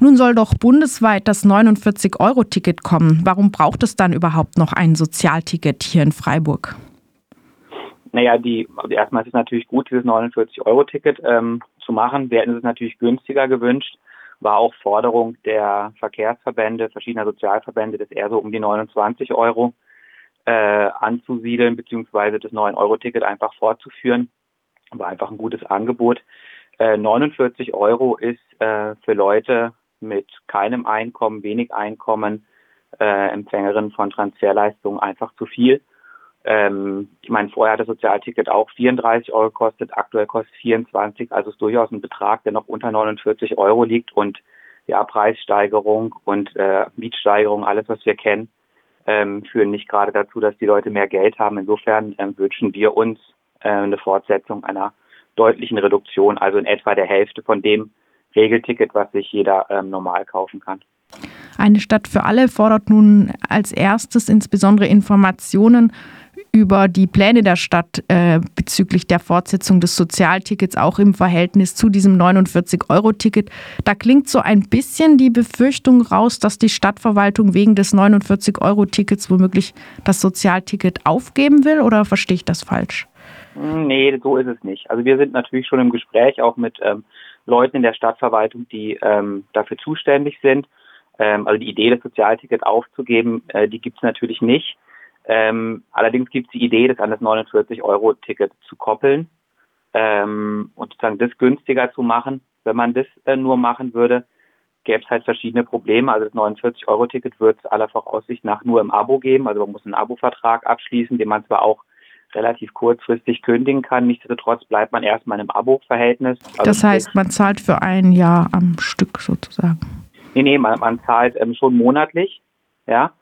Nun soll doch bundesweit das 49-Euro-Ticket kommen. Warum braucht es dann überhaupt noch ein Sozialticket hier in Freiburg? Naja, die, also erstmal ist es natürlich gut, dieses 49-Euro-Ticket ähm, zu machen. Wir hätten es natürlich günstiger gewünscht. War auch Forderung der Verkehrsverbände, verschiedener Sozialverbände, das eher so um die 29 Euro äh, anzusiedeln, beziehungsweise das 9-Euro-Ticket einfach fortzuführen. War einfach ein gutes Angebot. Äh, 49 Euro ist äh, für Leute mit keinem Einkommen, wenig Einkommen, äh, Empfängerin von Transferleistungen einfach zu viel. Ähm, ich meine, vorher hat das Sozialticket auch 34 Euro gekostet, aktuell kostet 24, also ist durchaus ein Betrag, der noch unter 49 Euro liegt und ja, Preissteigerung und äh, Mietsteigerung, alles was wir kennen, ähm, führen nicht gerade dazu, dass die Leute mehr Geld haben. Insofern ähm, wünschen wir uns äh, eine Fortsetzung einer deutlichen Reduktion, also in etwa der Hälfte von dem Regelticket, was sich jeder ähm, normal kaufen kann. Eine Stadt für alle fordert nun als erstes insbesondere Informationen über die Pläne der Stadt äh, bezüglich der Fortsetzung des Sozialtickets auch im Verhältnis zu diesem 49-Euro-Ticket. Da klingt so ein bisschen die Befürchtung raus, dass die Stadtverwaltung wegen des 49-Euro-Tickets womöglich das Sozialticket aufgeben will oder verstehe ich das falsch? Nee, so ist es nicht. Also wir sind natürlich schon im Gespräch auch mit ähm, Leuten in der Stadtverwaltung, die ähm, dafür zuständig sind. Ähm, also die Idee, das Sozialticket aufzugeben, äh, die gibt es natürlich nicht. Ähm, allerdings gibt es die Idee, das an das 49-Euro-Ticket zu koppeln ähm, und sozusagen das günstiger zu machen. Wenn man das äh, nur machen würde, gäbe es halt verschiedene Probleme. Also das 49-Euro-Ticket wird es aller Voraussicht nach nur im Abo geben. Also man muss einen Abo-Vertrag abschließen, den man zwar auch relativ kurzfristig kündigen kann. Nichtsdestotrotz bleibt man erstmal im Abo-Verhältnis. Also das heißt, man zahlt für ein Jahr am Stück sozusagen. Nee, nee, man, man zahlt ähm, schon monatlich, ja.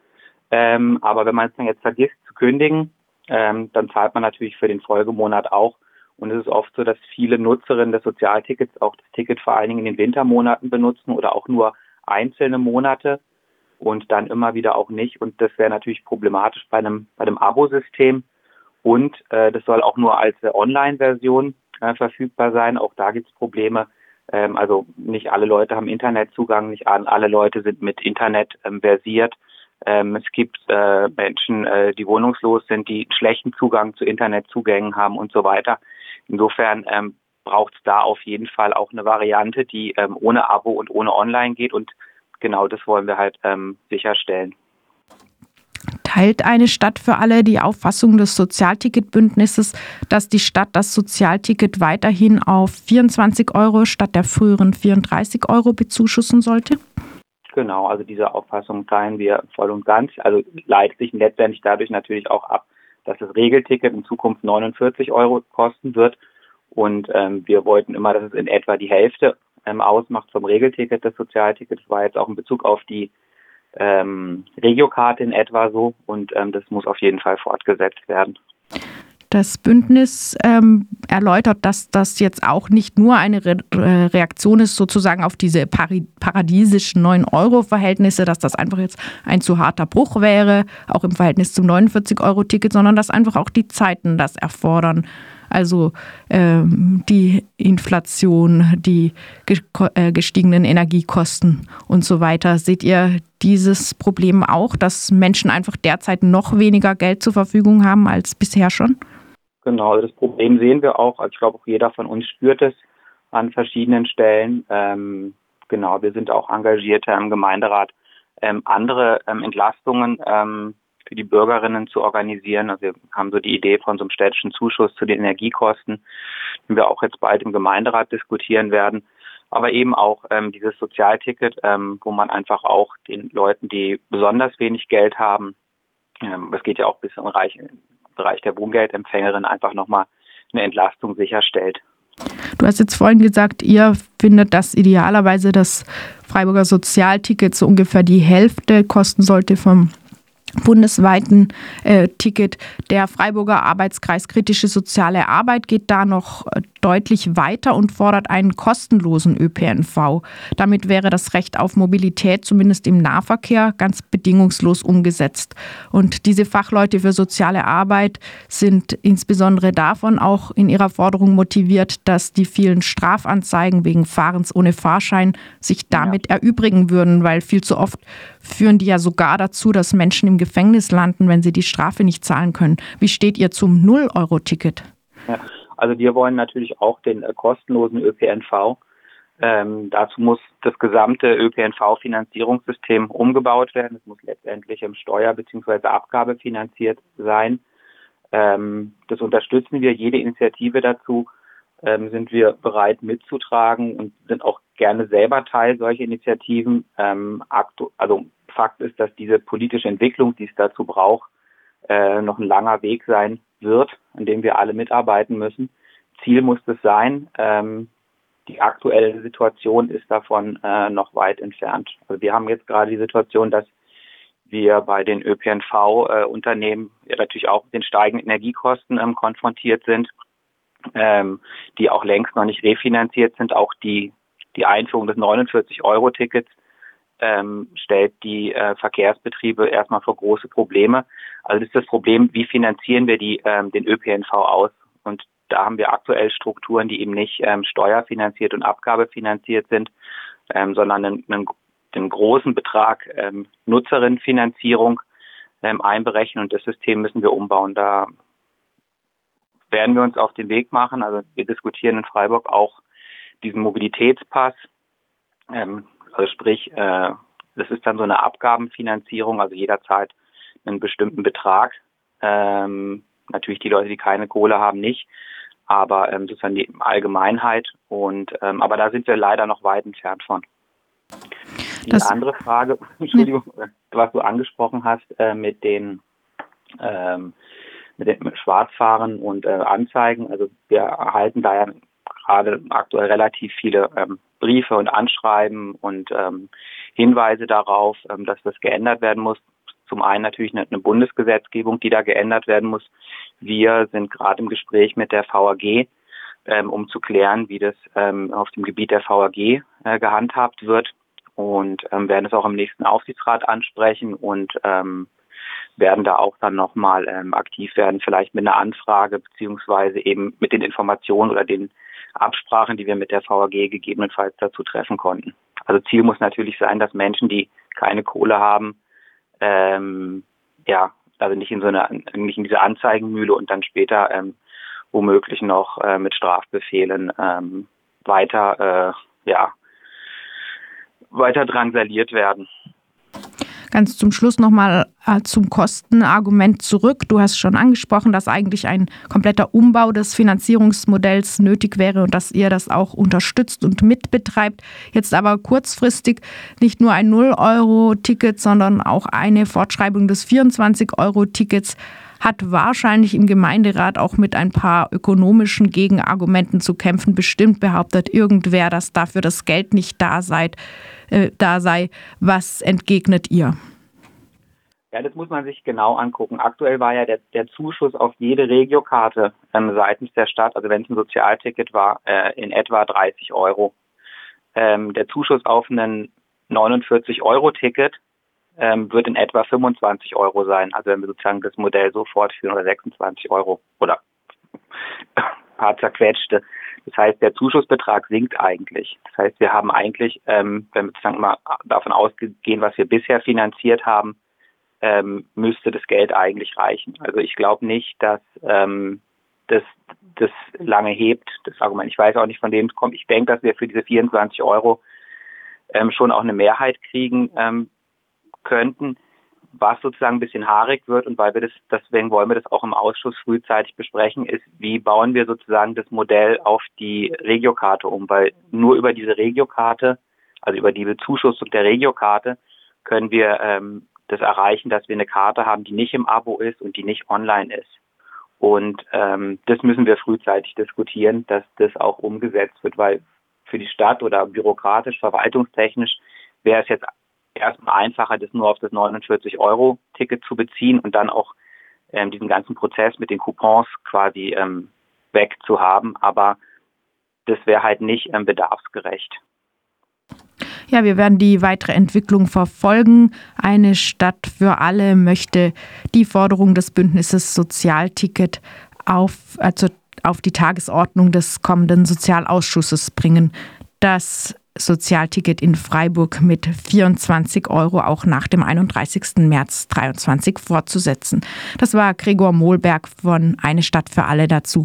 Ähm, aber wenn man es dann jetzt vergisst zu kündigen, ähm, dann zahlt man natürlich für den Folgemonat auch. Und es ist oft so, dass viele Nutzerinnen des Sozialtickets auch das Ticket vor allen Dingen in den Wintermonaten benutzen oder auch nur einzelne Monate und dann immer wieder auch nicht. Und das wäre natürlich problematisch bei einem, bei einem Abo-System. Und äh, das soll auch nur als Online-Version äh, verfügbar sein. Auch da gibt es Probleme. Ähm, also nicht alle Leute haben Internetzugang, nicht alle Leute sind mit Internet ähm, versiert. Ähm, es gibt äh, Menschen, äh, die wohnungslos sind, die schlechten Zugang zu Internetzugängen haben und so weiter. Insofern ähm, braucht es da auf jeden Fall auch eine Variante, die ähm, ohne Abo und ohne Online geht. Und genau das wollen wir halt ähm, sicherstellen. Teilt eine Stadt für alle die Auffassung des Sozialticketbündnisses, dass die Stadt das Sozialticket weiterhin auf 24 Euro statt der früheren 34 Euro bezuschussen sollte? Genau, also diese Auffassung teilen wir voll und ganz. Also leitet sich letztendlich dadurch natürlich auch ab, dass das Regelticket in Zukunft 49 Euro kosten wird. Und ähm, wir wollten immer, dass es in etwa die Hälfte ähm, ausmacht vom Regelticket des Sozialtickets. War jetzt auch in Bezug auf die ähm, Regiokarte in etwa so. Und ähm, das muss auf jeden Fall fortgesetzt werden. Das Bündnis ähm, erläutert, dass das jetzt auch nicht nur eine Re äh, Reaktion ist sozusagen auf diese paradiesischen 9-Euro-Verhältnisse, dass das einfach jetzt ein zu harter Bruch wäre, auch im Verhältnis zum 49-Euro-Ticket, sondern dass einfach auch die Zeiten das erfordern. Also ähm, die Inflation, die äh, gestiegenen Energiekosten und so weiter. Seht ihr dieses Problem auch, dass Menschen einfach derzeit noch weniger Geld zur Verfügung haben als bisher schon? Genau, also das Problem sehen wir auch. Also ich glaube, auch jeder von uns spürt es an verschiedenen Stellen. Ähm, genau, wir sind auch Engagierte im Gemeinderat, ähm, andere ähm, Entlastungen ähm, für die Bürgerinnen zu organisieren. Also wir haben so die Idee von so einem städtischen Zuschuss zu den Energiekosten, den wir auch jetzt bald im Gemeinderat diskutieren werden. Aber eben auch ähm, dieses Sozialticket, ähm, wo man einfach auch den Leuten, die besonders wenig Geld haben, ähm, das geht ja auch bis in Bereich, Bereich der Wohngeldempfängerin einfach nochmal eine Entlastung sicherstellt. Du hast jetzt vorhin gesagt, ihr findet, dass idealerweise das Freiburger Sozialticket so ungefähr die Hälfte kosten sollte vom bundesweiten äh, Ticket. Der Freiburger Arbeitskreis Kritische Soziale Arbeit geht da noch äh, deutlich weiter und fordert einen kostenlosen ÖPNV. Damit wäre das Recht auf Mobilität zumindest im Nahverkehr ganz bedingungslos umgesetzt. Und diese Fachleute für soziale Arbeit sind insbesondere davon auch in ihrer Forderung motiviert, dass die vielen Strafanzeigen wegen Fahrens ohne Fahrschein sich damit ja. erübrigen würden, weil viel zu oft führen die ja sogar dazu, dass Menschen im Gefängnis landen, wenn sie die Strafe nicht zahlen können. Wie steht ihr zum Null-Euro-Ticket? Also wir wollen natürlich auch den äh, kostenlosen ÖPNV. Ähm, dazu muss das gesamte ÖPNV-Finanzierungssystem umgebaut werden. Es muss letztendlich im Steuer- bzw. Abgabe finanziert sein. Ähm, das unterstützen wir. Jede Initiative dazu ähm, sind wir bereit mitzutragen und sind auch gerne selber Teil solcher Initiativen. Ähm, also Fakt ist, dass diese politische Entwicklung, die es dazu braucht, äh, noch ein langer Weg sein wird, an dem wir alle mitarbeiten müssen. Ziel muss es sein. Ähm, die aktuelle Situation ist davon äh, noch weit entfernt. Also wir haben jetzt gerade die Situation, dass wir bei den ÖPNV-Unternehmen äh, natürlich auch mit den steigenden Energiekosten ähm, konfrontiert sind, ähm, die auch längst noch nicht refinanziert sind. Auch die, die Einführung des 49-Euro-Tickets ähm, stellt die äh, Verkehrsbetriebe erstmal vor große Probleme. Also das ist das Problem, wie finanzieren wir die, ähm, den ÖPNV aus? Und da haben wir aktuell Strukturen, die eben nicht ähm, steuerfinanziert und abgabefinanziert sind, ähm, sondern einen, einen, einen großen Betrag ähm, Nutzerinnenfinanzierung ähm, einberechnen und das System müssen wir umbauen. Da werden wir uns auf den Weg machen. Also wir diskutieren in Freiburg auch diesen Mobilitätspass. Ähm, also sprich, äh, das ist dann so eine Abgabenfinanzierung, also jederzeit einen bestimmten Betrag. Ähm, natürlich die Leute, die keine Kohle haben, nicht, aber ähm, sozusagen die Allgemeinheit. Und ähm, aber da sind wir leider noch weit entfernt von. Die das andere Frage, Entschuldigung, ja. was du angesprochen hast äh, mit den ähm, mit dem Schwarzfahren und äh, Anzeigen. Also wir erhalten da ja gerade aktuell relativ viele ähm, Briefe und Anschreiben und ähm, Hinweise darauf, ähm, dass das geändert werden muss. Zum einen natürlich eine, Bundesgesetzgebung, die da geändert werden muss. Wir sind gerade im Gespräch mit der VAG, ähm, um zu klären, wie das ähm, auf dem Gebiet der VAG äh, gehandhabt wird und ähm, werden es auch im nächsten Aufsichtsrat ansprechen und ähm, werden da auch dann nochmal ähm, aktiv werden, vielleicht mit einer Anfrage beziehungsweise eben mit den Informationen oder den Absprachen, die wir mit der VAG gegebenenfalls dazu treffen konnten. Also Ziel muss natürlich sein, dass Menschen, die keine Kohle haben, ähm, ja, also nicht in so eine, nicht in diese Anzeigenmühle und dann später ähm, womöglich noch äh, mit Strafbefehlen ähm, weiter, äh, ja, weiter drangsaliert werden. Ganz zum Schluss nochmal äh, zum Kostenargument zurück. Du hast schon angesprochen, dass eigentlich ein kompletter Umbau des Finanzierungsmodells nötig wäre und dass ihr das auch unterstützt und mitbetreibt. Jetzt aber kurzfristig nicht nur ein 0-Euro-Ticket, sondern auch eine Fortschreibung des 24-Euro-Tickets hat wahrscheinlich im Gemeinderat auch mit ein paar ökonomischen Gegenargumenten zu kämpfen. Bestimmt behauptet irgendwer, dass dafür das Geld nicht da sei. Äh, da sei. Was entgegnet ihr? Ja, das muss man sich genau angucken. Aktuell war ja der, der Zuschuss auf jede Regiokarte ähm, seitens der Stadt, also wenn es ein Sozialticket war, äh, in etwa 30 Euro. Ähm, der Zuschuss auf ein 49-Euro-Ticket ähm, wird in etwa 25 Euro sein. Also wenn wir sozusagen das Modell so fortführen oder 26 Euro oder paar zerquetschte. Das heißt, der Zuschussbetrag sinkt eigentlich. Das heißt, wir haben eigentlich, ähm, wenn wir sozusagen mal davon ausgehen, was wir bisher finanziert haben, ähm, müsste das Geld eigentlich reichen. Also ich glaube nicht, dass ähm, das, das lange hebt, das Argument. Ich weiß auch nicht, von wem es kommt. Ich denke, dass wir für diese 24 Euro ähm, schon auch eine Mehrheit kriegen ähm, könnten was sozusagen ein bisschen haarig wird und weil wir das, deswegen wollen wir das auch im Ausschuss frühzeitig besprechen, ist, wie bauen wir sozusagen das Modell auf die Regiokarte um, weil nur über diese Regiokarte, also über die Bezuschussung der Regiokarte, können wir ähm, das erreichen, dass wir eine Karte haben, die nicht im Abo ist und die nicht online ist. Und ähm, das müssen wir frühzeitig diskutieren, dass das auch umgesetzt wird, weil für die Stadt oder bürokratisch, verwaltungstechnisch wäre es jetzt erstmal einfacher, das nur auf das 49-Euro-Ticket zu beziehen und dann auch ähm, diesen ganzen Prozess mit den Coupons quasi ähm, wegzuhaben. Aber das wäre halt nicht ähm, bedarfsgerecht. Ja, wir werden die weitere Entwicklung verfolgen. Eine Stadt für alle möchte die Forderung des Bündnisses Sozialticket auf, also auf die Tagesordnung des kommenden Sozialausschusses bringen. Das Sozialticket in Freiburg mit 24 Euro auch nach dem 31. März 2023 fortzusetzen. Das war Gregor Mohlberg von Eine Stadt für alle dazu.